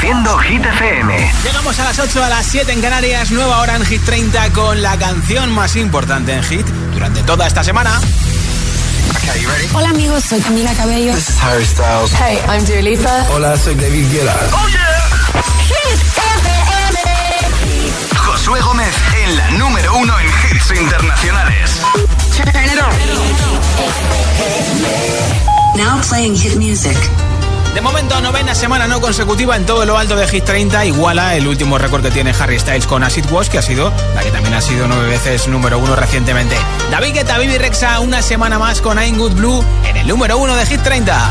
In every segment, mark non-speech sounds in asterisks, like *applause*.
Reproduciendo Hit FM. Llegamos a las 8 a las 7 en Canarias, nueva hora en Hit 30 con la canción más importante en Hit durante toda esta semana. Hola amigos, soy Camila Cabello. This is Harry Styles. Hey, I'm Dua Lipa. Hola, soy David Guetta. Oh yeah. Hit FM. Josué Gómez en la número uno en hits internacionales. Now playing hit music. De momento, novena semana no consecutiva en todo lo alto de Hit 30, iguala el último récord que tiene Harry Styles con Acid Wash, que ha sido la que también ha sido nueve veces número uno recientemente. David Guetta, Bibi Rexa, una semana más con I'm Good Blue en el número uno de Hit 30.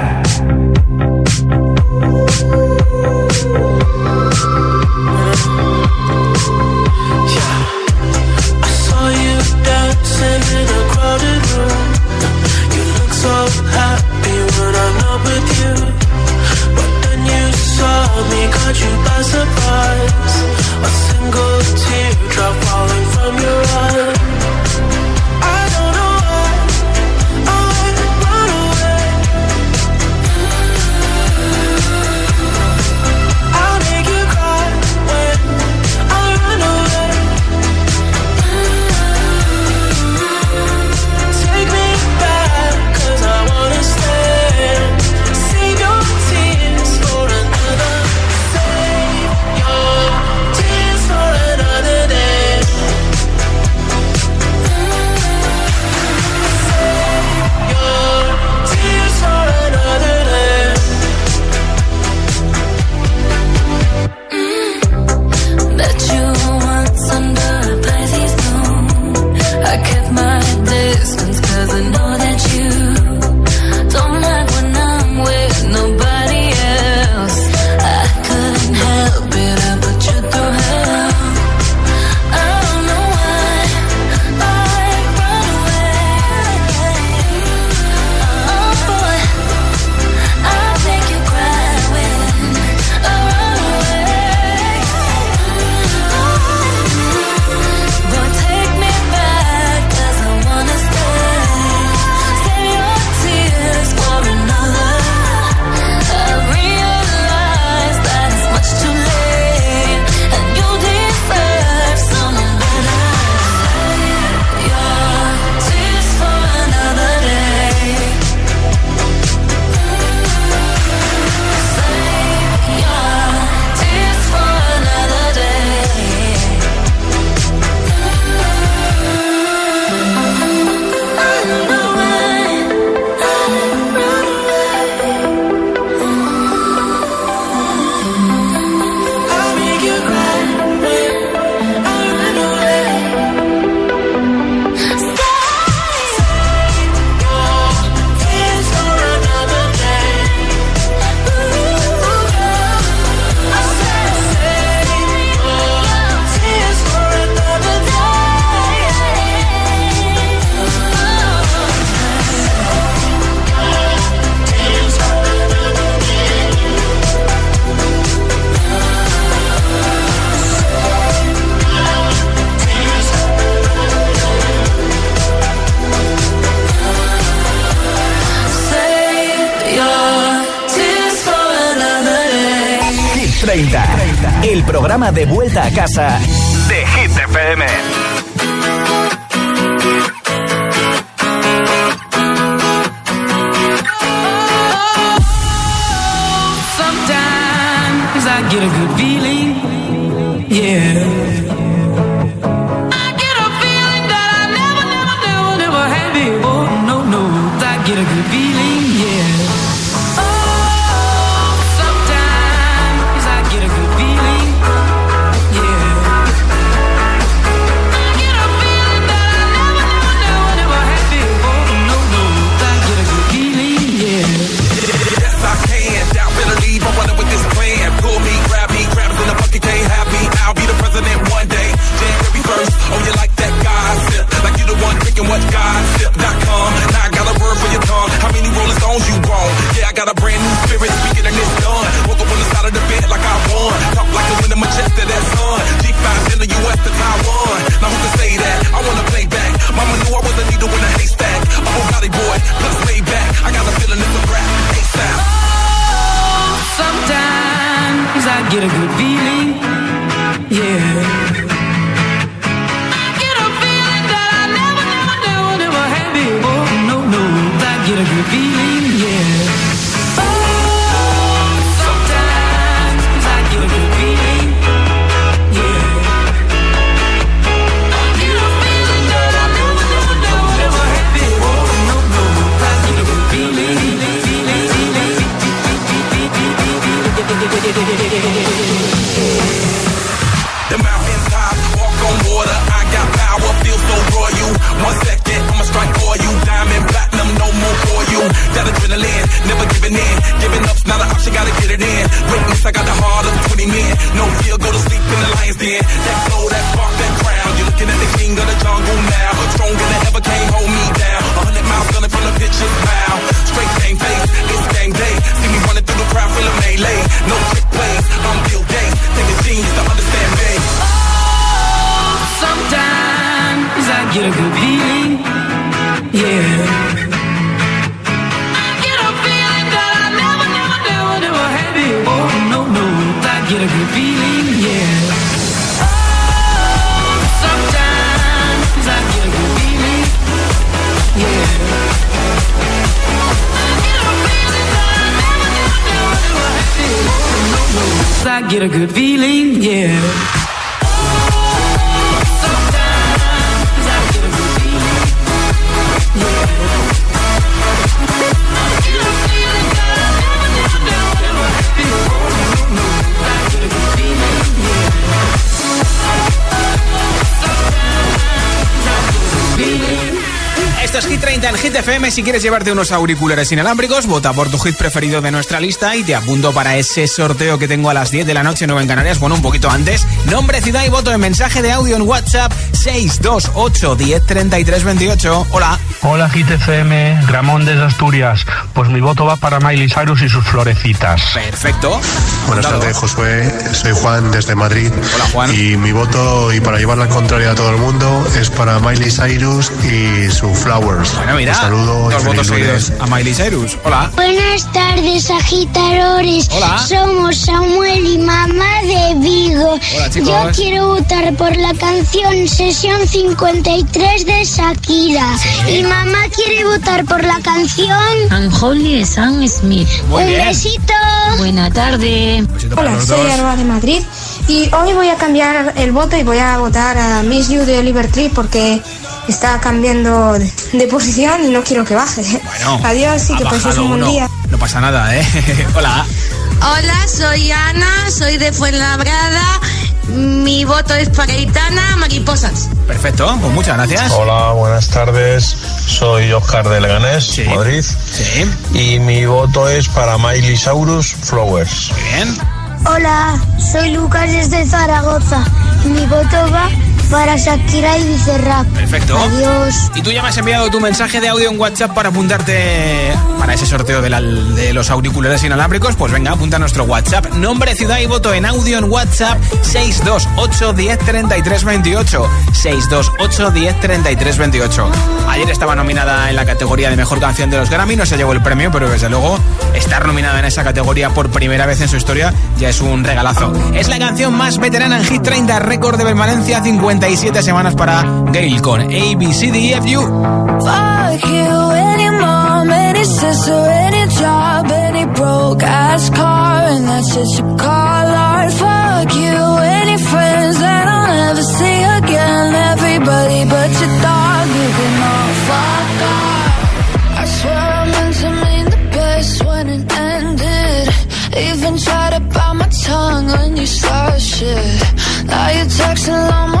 Vuelta a casa Hit FM. Si quieres llevarte unos auriculares inalámbricos, vota por tu hit preferido de nuestra lista y te apunto para ese sorteo que tengo a las 10 de la noche, nueva en Canarias. Bueno, un poquito antes. Nombre, ciudad y voto en mensaje de audio en WhatsApp 628 10 28. Hola. Hola Hit FM, Ramón desde Asturias. Pues mi voto va para Miley Cyrus y sus florecitas. Perfecto. Buenas tardes, Josué. Soy Juan desde Madrid. Hola, Juan. Y mi voto, y para llevar la contraria a todo el mundo, es para Miley Cyrus y su Flowers. Bueno, mira, saludo dos votos seguidos a Miley Cyrus. Hola. Buenas tardes, agitadores. Hola. Somos Samuel y mamá de Vigo. Hola, chicos. Yo quiero votar por la canción Sesión 53 de Shakira. Y mamá quiere votar por la canción Unholy Sam Smith. Muy Un bien. besito. Buena tarde. Besito Hola, soy. Alba de Madrid y hoy voy a cambiar el voto y voy a votar a Miss You de Oliver Tree porque está cambiando de, de posición y no quiero que baje. Bueno, *laughs* Adiós y que paséis bajado un buen día. No pasa nada, ¿eh? *laughs* Hola. Hola, soy Ana, soy de Fuenlabrada. Mi voto es para Itana Mariposas. Perfecto, pues muchas gracias. Hola, buenas tardes. Soy Oscar de Leganés, Sí. Madrid. Sí, Y mi voto es para Miley Cyrus Flowers. muy bien. Hola, soy Lucas desde Zaragoza. Mi voto va para Shakira y Bizarrap. Perfecto. Adiós. Y tú ya me has enviado tu mensaje de audio en WhatsApp para apuntarte para ese sorteo de, de los auriculares inalámbricos. Pues venga, apunta a nuestro WhatsApp. Nombre, ciudad y voto en audio en WhatsApp 628 10 33 28. 628 10 33 28. Ayer estaba nominada en la categoría de mejor canción de los Grammy, no se llevó el premio, pero desde luego estar nominada en esa categoría por primera vez en su historia ya es un regalazo. Es la canción más veterana en Hit 30, récord de permanencia, 57 semanas para Gail con ABCDFU. Fuck you, any mom, any sister, any job, any broke ass car, and that's just you call art. Fuck you, any friends that I'll never see again, everybody but your dog, you can all fuck off. I swear I meant to mean the best when it ended. Even tried to bite my tongue when you started shit. Now you're texting all my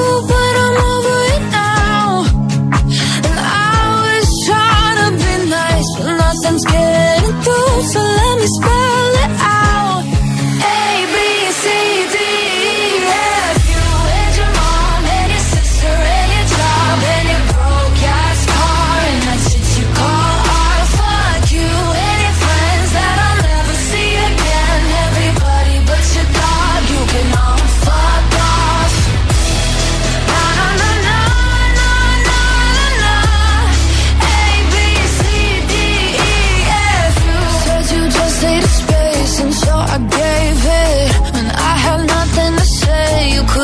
So let me spell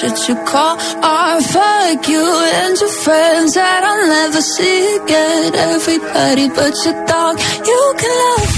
that you call art. Fuck you and your friends that I'll never see again. Everybody but your dog, you can love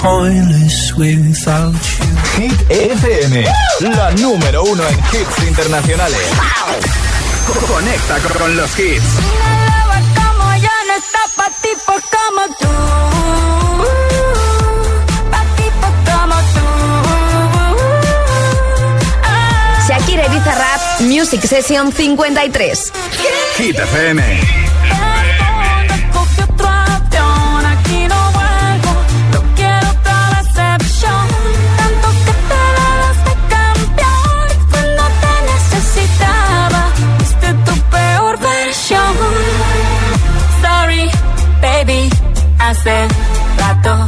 pointless without you. Hit FM, la número uno en hits internacionales. Wow. Conecta con los hits. como yo no está pa' tipos como tú. Shakira Ibiza Rap, Music Session 53. Hit FM. hace rato.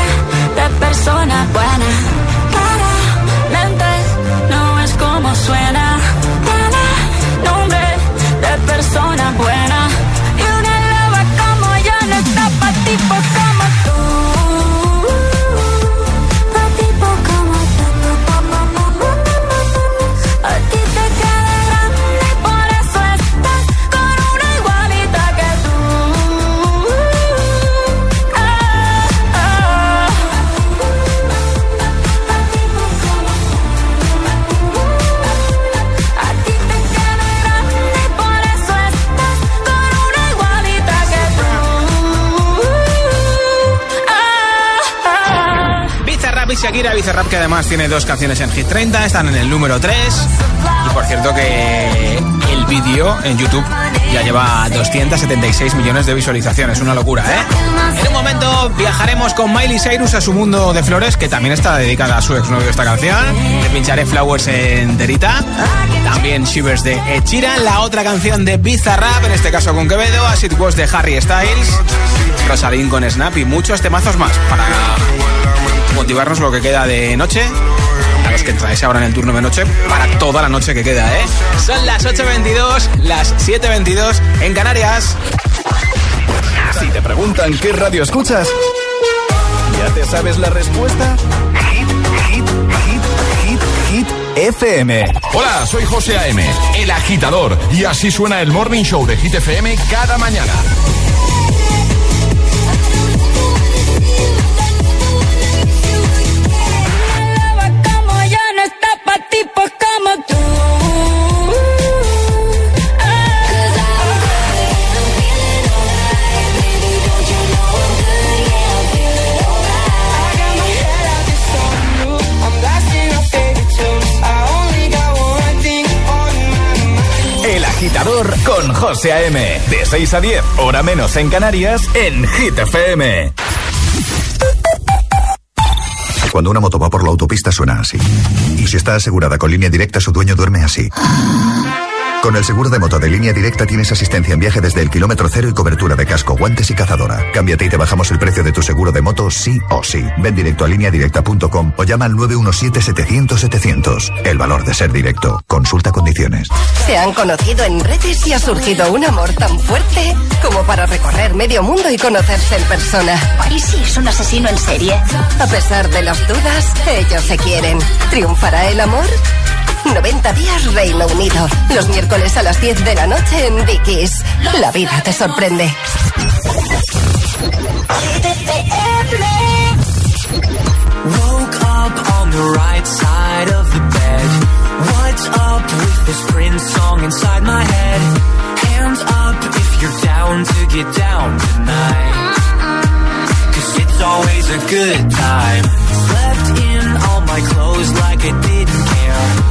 persona buena. Claramente no es como suena. Nombre de persona buena. Y una loba como yo no está pa' tipo Bizarrap y Shakira, Bizarrap que además tiene dos canciones en Hit 30, están en el número 3. Y por cierto que el vídeo en YouTube ya lleva 276 millones de visualizaciones, una locura, ¿eh? En un momento viajaremos con Miley Cyrus a su mundo de flores, que también está dedicada a su exnovio esta canción. Le pincharé Flowers enterita. También Shivers de Sheeran, la otra canción de Bizarrap, en este caso con Quevedo, As It de Harry Styles, Rosalind con Snap y muchos temazos más para motivarnos lo que queda de noche. A los que entráis ahora en el turno de noche, para toda la noche que queda, ¿eh? Son las 8.22, las 7.22 en Canarias. Si te preguntan qué radio escuchas, ¿ya te sabes la respuesta? Hit, hit, hit, hit, hit, FM. Hola, soy José A.M., el agitador, y así suena el Morning Show de Hit FM cada mañana. Con José A.M. De 6 a 10, hora menos en Canarias, en Hit FM. Cuando una moto va por la autopista suena así. Y si está asegurada con línea directa, su dueño duerme así. Con el seguro de moto de línea directa tienes asistencia en viaje desde el kilómetro cero y cobertura de casco, guantes y cazadora. Cámbiate y te bajamos el precio de tu seguro de moto sí o sí. Ven directo a lineadirecta.com o llama al 917-700-700. El valor de ser directo. Consulta condiciones. Se han conocido en redes y ha surgido un amor tan fuerte como para recorrer medio mundo y conocerse en persona. ¿Y si es un asesino en serie? A pesar de las dudas, ellos se quieren. ¿Triunfará el amor? 90 días Reino Unido. Los miércoles a las 10 de la noche en Dickies. La vida te sorprende. Woke up on the right side of the bed. What's up with this Prince song inside my head? Hands up if you're down to get down tonight. Cause it's always a good time. Slept in all my clothes like I didn't care.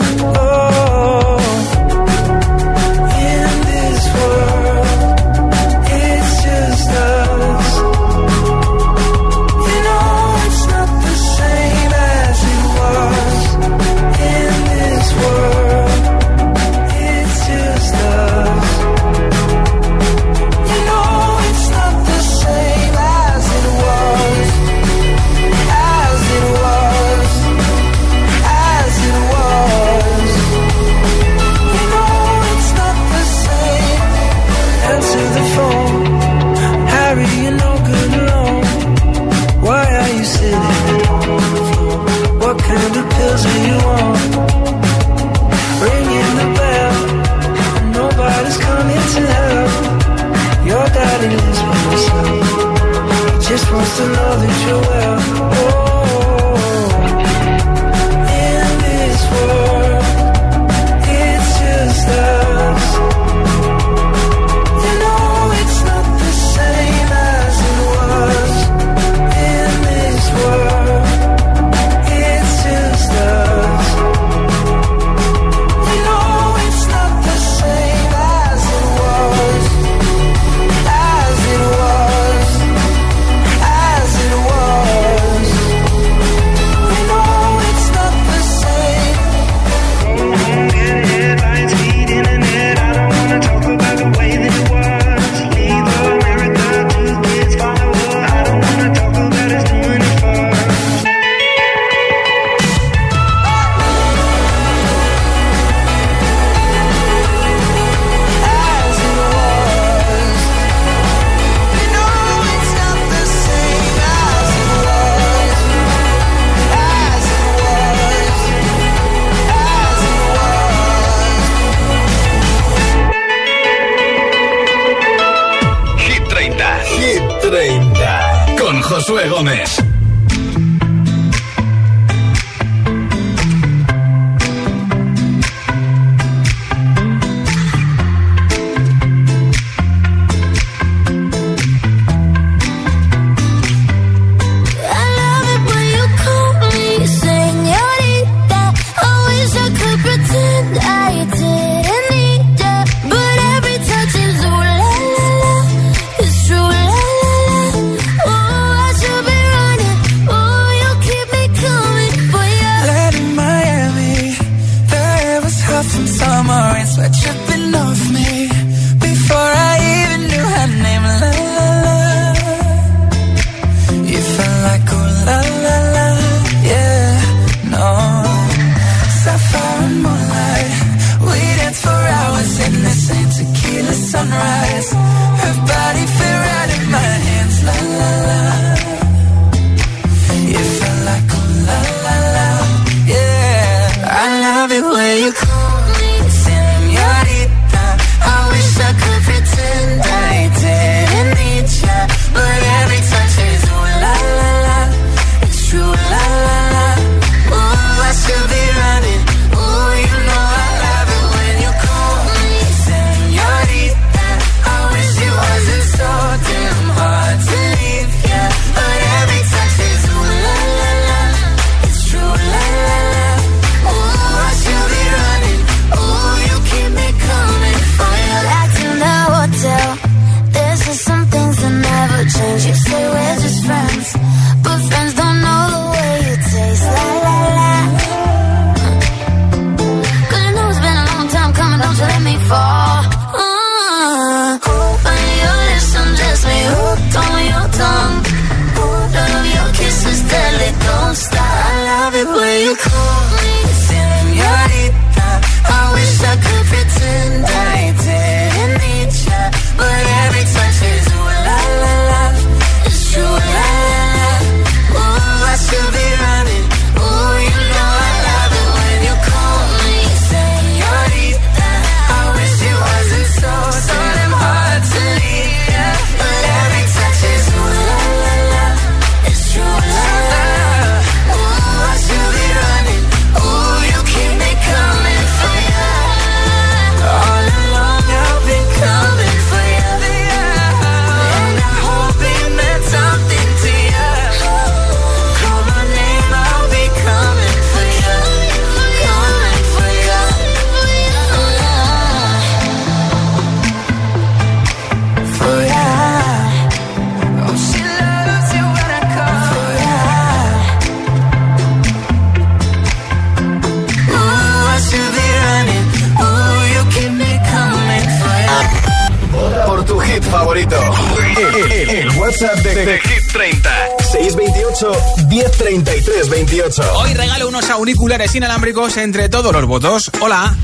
Unos auriculares inalámbricos entre todos los votos. Hola.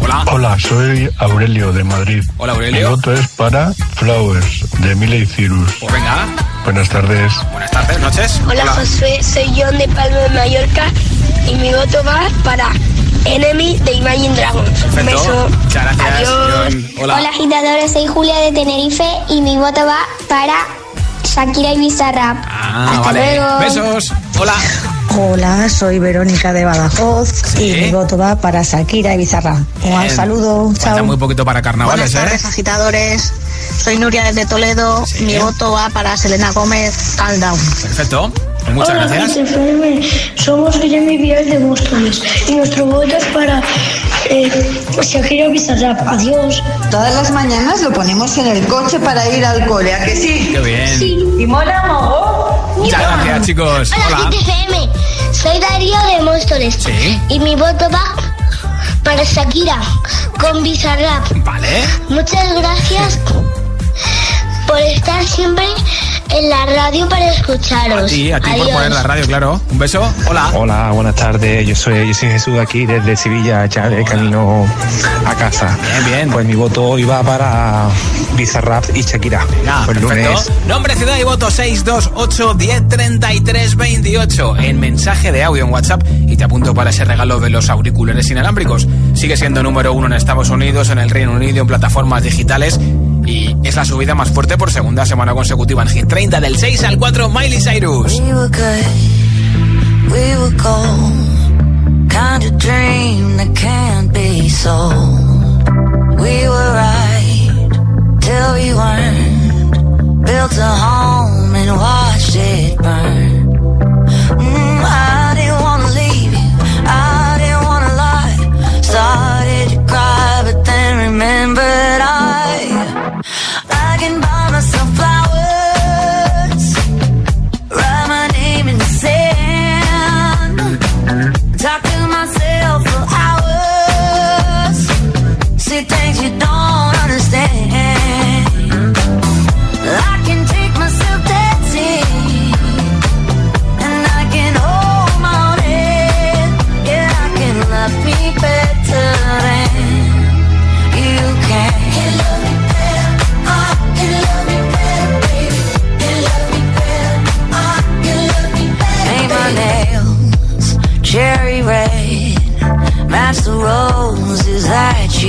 Hola. Hola, soy Aurelio de Madrid. Hola, Aurelio. Mi voto es para Flowers de Miley Cyrus. Pues venga. Buenas tardes. Buenas tardes, noches. Hola, Josué, soy John de Palma de Mallorca y mi voto va para Enemy de Imagine Dragons. Un beso. Muchas gracias, Adiós. John. Hola. agitadores, soy Julia de Tenerife y mi voto va para Shakira y Bizarrap. Ah, Hasta vale. luego. Besos. Hola. Hola, soy Verónica de Badajoz y mi voto va para Shakira y Bizarra. Un saludo, chao. muy poquito para carnavales, Buenas tardes, ¿eh? agitadores. Soy Nuria desde Toledo. Mi voto va para Selena Gómez, Calm Down. Perfecto. Pues muchas Hola, gracias. FM. Somos Guillermo y Vial de Móstoles y nuestro voto es para eh, Shakira Bizarrap. Adiós. Todas las mañanas lo ponemos en el coche para ir al cole, ¿a que sí? Qué bien. ¿Y mola mogo? Muchas gracias, chicos. Hola, Hola. FM. Soy Darío de Móstoles. Sí. Y mi voto va para Shakira con Bizarrap. Vale. Muchas gracias por estar siempre en la radio para escucharos. Y a ti por poner la radio, claro. Un beso. Hola. Hola, buenas tardes. Yo soy, yo soy Jesús aquí desde Sevilla, ya de camino a casa. Bien, bien. Pues mi voto hoy va para Bizarrap y Shakira. Pues perfecto. lunes. Nombre, ciudad y voto 628 1033 28 en mensaje de audio en WhatsApp y te apunto para ese regalo de los auriculares inalámbricos. Sigue siendo número uno en Estados Unidos, en el Reino Unido, en plataformas digitales y es la subida más fuerte por segunda semana consecutiva en Hit 30 del 6 al 4 Miley Cyrus. We were good, we were gold. Kind of dream that can't be sold. We were right till we weren't. Built a home and watched it burn. Mm, I didn't wanna leave you, I didn't wanna lie. Started to cry, but then remembered I,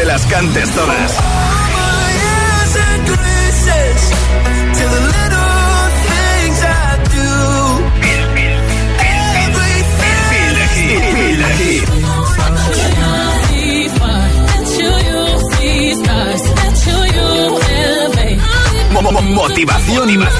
te las cantes todas. Motivación y más.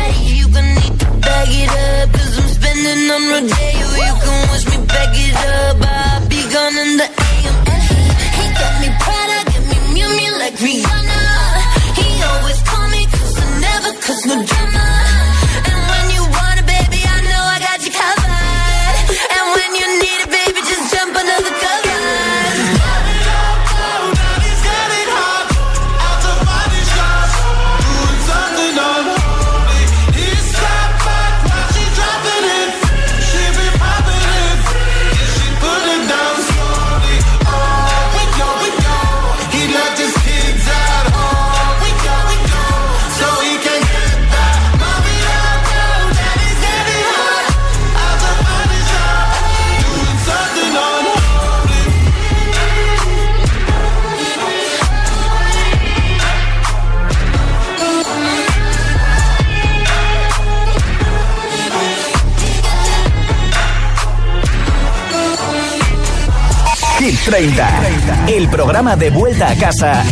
El programa de vuelta a casa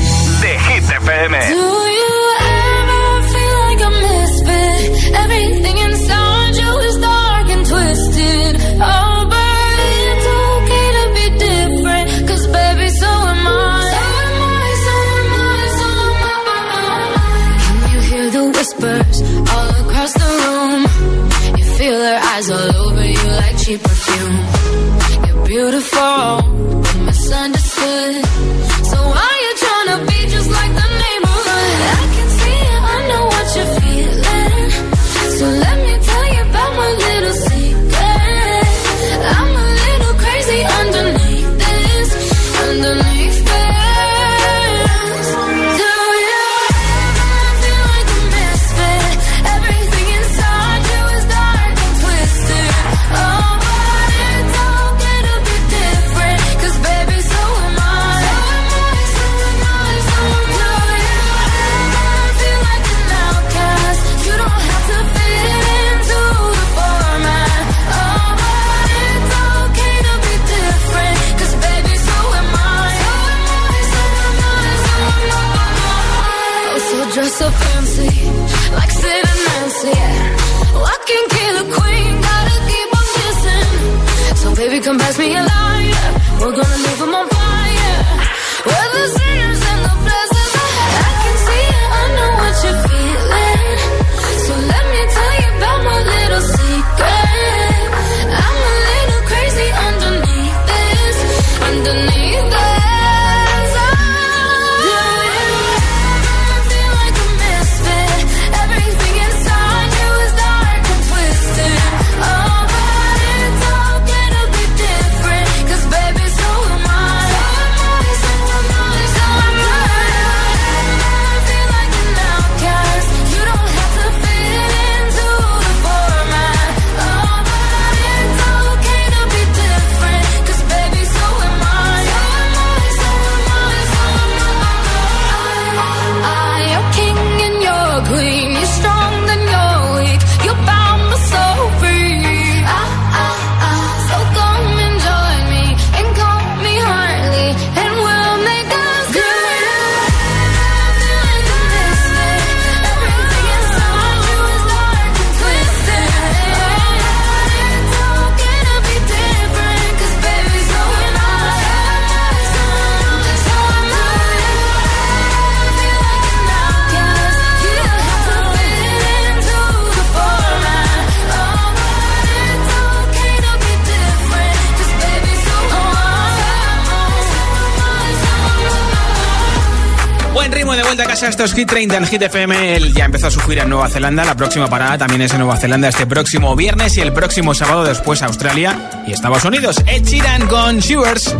De vuelta a casa, estos es Hit 30 en Hit FM. Él ya empezó su gira en Nueva Zelanda. La próxima parada también es en Nueva Zelanda este próximo viernes y el próximo sábado después Australia y Estados Unidos. Ed Sheeran con Shivers.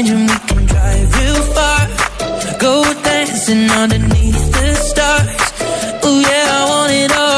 engine we bar. Go dancing underneath the stars. Oh yeah, I want it all.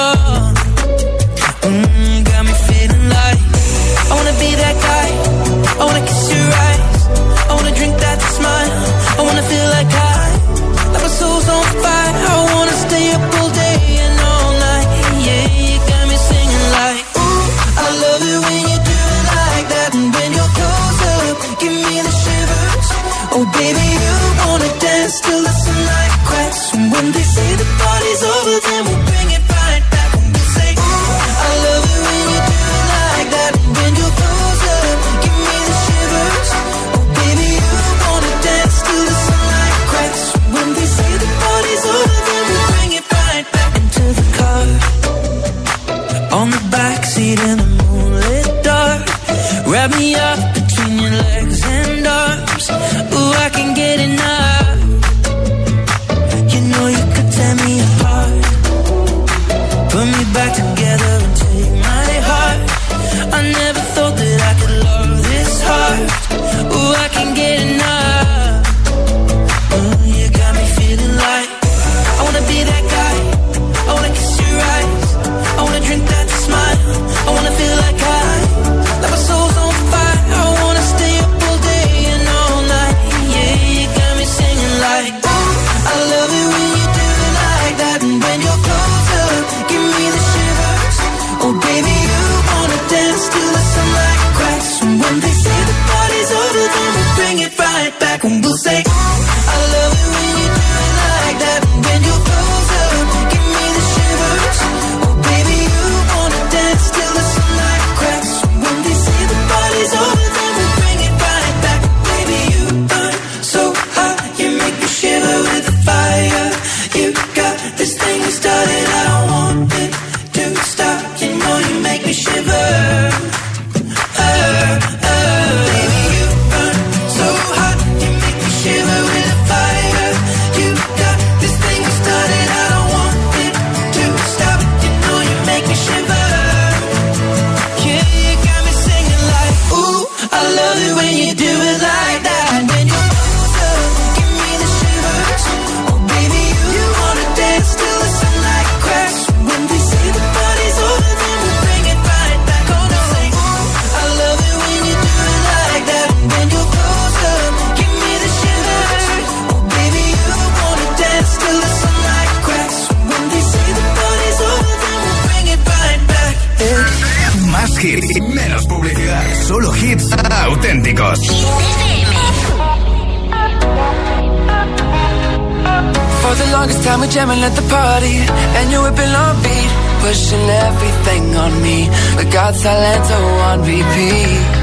Everything on me. We got Talento on repeat.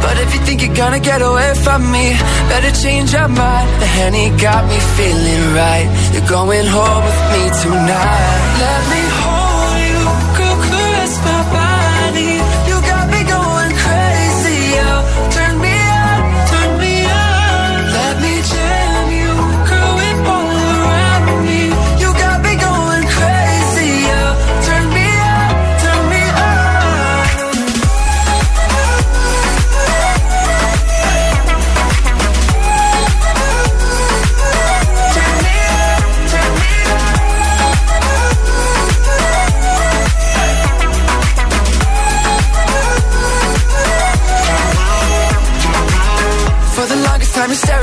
But if you think you're gonna get away from me, better change your mind. The Henny got me feeling right. You're going home with me tonight. Let me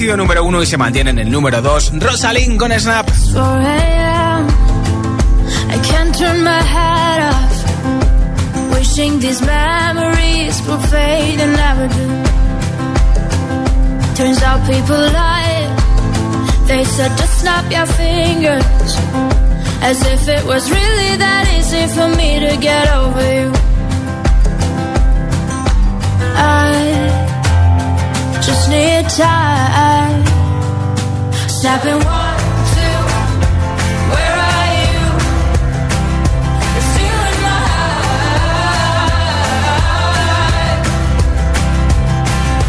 sido número uno y se mantiene en el número 2. Rosalind con Snap. 4 a.m. I can't turn my head off. Wishing these memories fade. Turns out people lie. They said just snap your fingers. As if it was really that easy for me to get over you. I just need time. Snapping one, two. Where are you? Heart.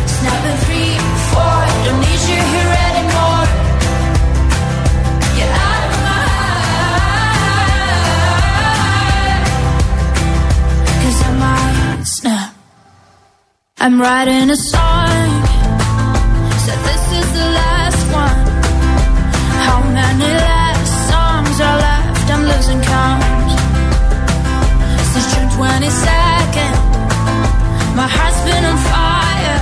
Snapping three, four. Don't need you here anymore. Snap. I'm writing a song. Losing count. Since June 22nd, my heart's been on fire.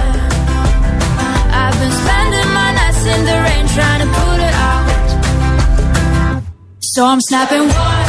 I've been spending my nights in the rain trying to put it out. So I'm snapping one,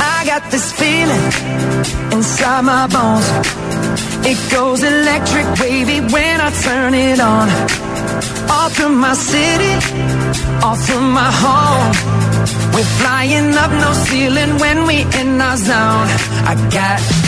I got this feeling inside my bones. It goes electric wavy when I turn it on. All through my city, all through my home. We're flying up no ceiling when we in our zone. I got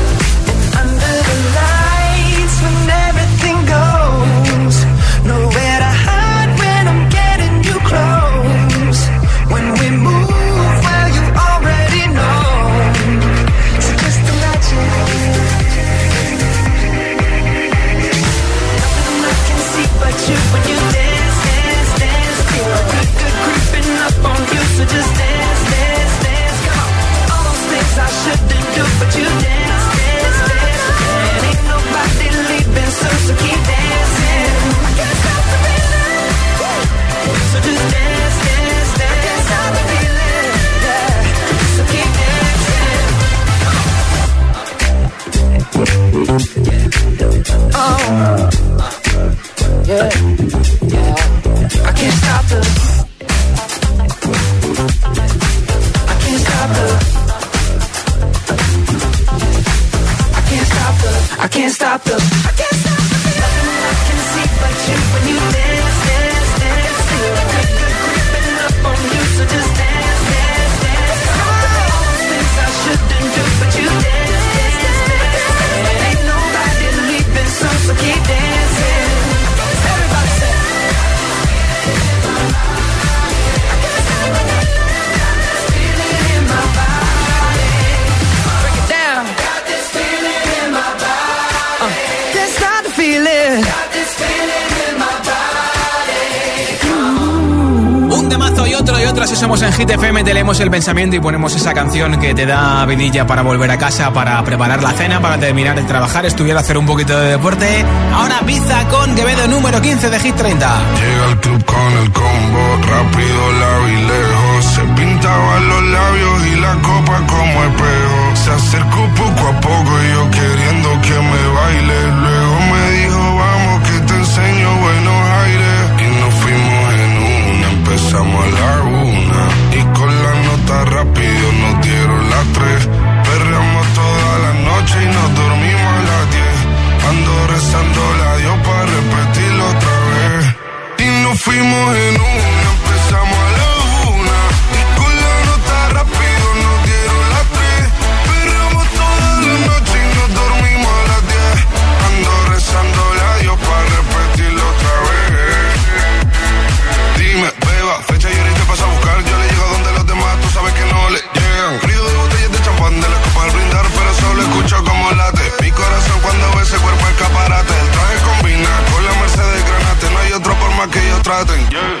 Yeah. Yeah. I can't stop the. I can't stop the. I can't stop the. I can't stop the. I can't stop the. Nothing I can see but you when you dance, somos en Hit FM, te leemos el pensamiento y ponemos esa canción que te da vidilla para volver a casa, para preparar la cena, para terminar de trabajar, estudiar, hacer un poquito de deporte. Ahora pizza con Quevedo número 15 de Hit 30. Llega al club con el combo, rápido, y lejos. Se pintaban los labios y la copa como espejo. Se acercó poco a poco y yo queriendo que me baile. Luego me dijo, vamos que te enseño buenos aires. Y nos fuimos en una, empezamos a la por más que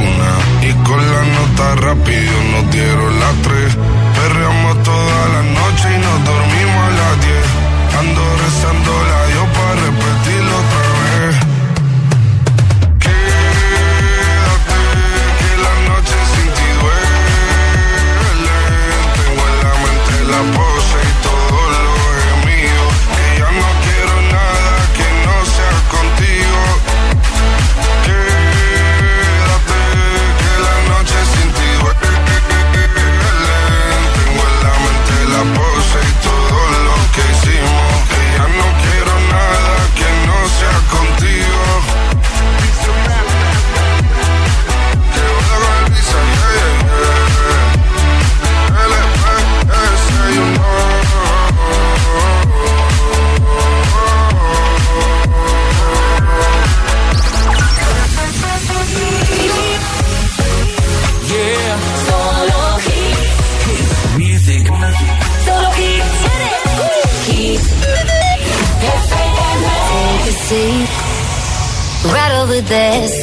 Con la nota rápido nos dieron las tres. Perreamos toda la noche y nos dormimos a las diez. Ando rezando la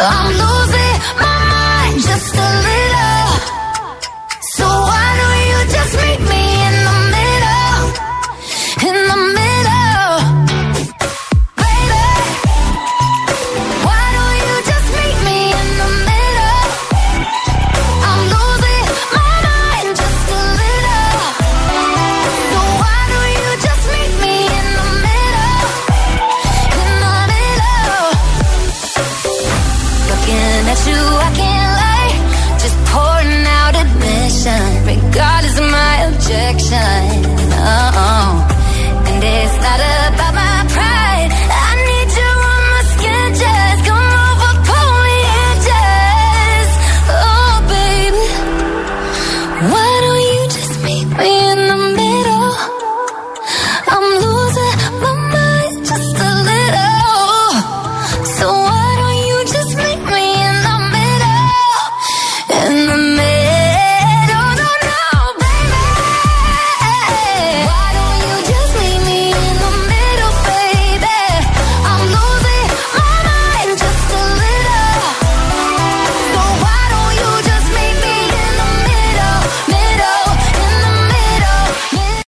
I'm losing.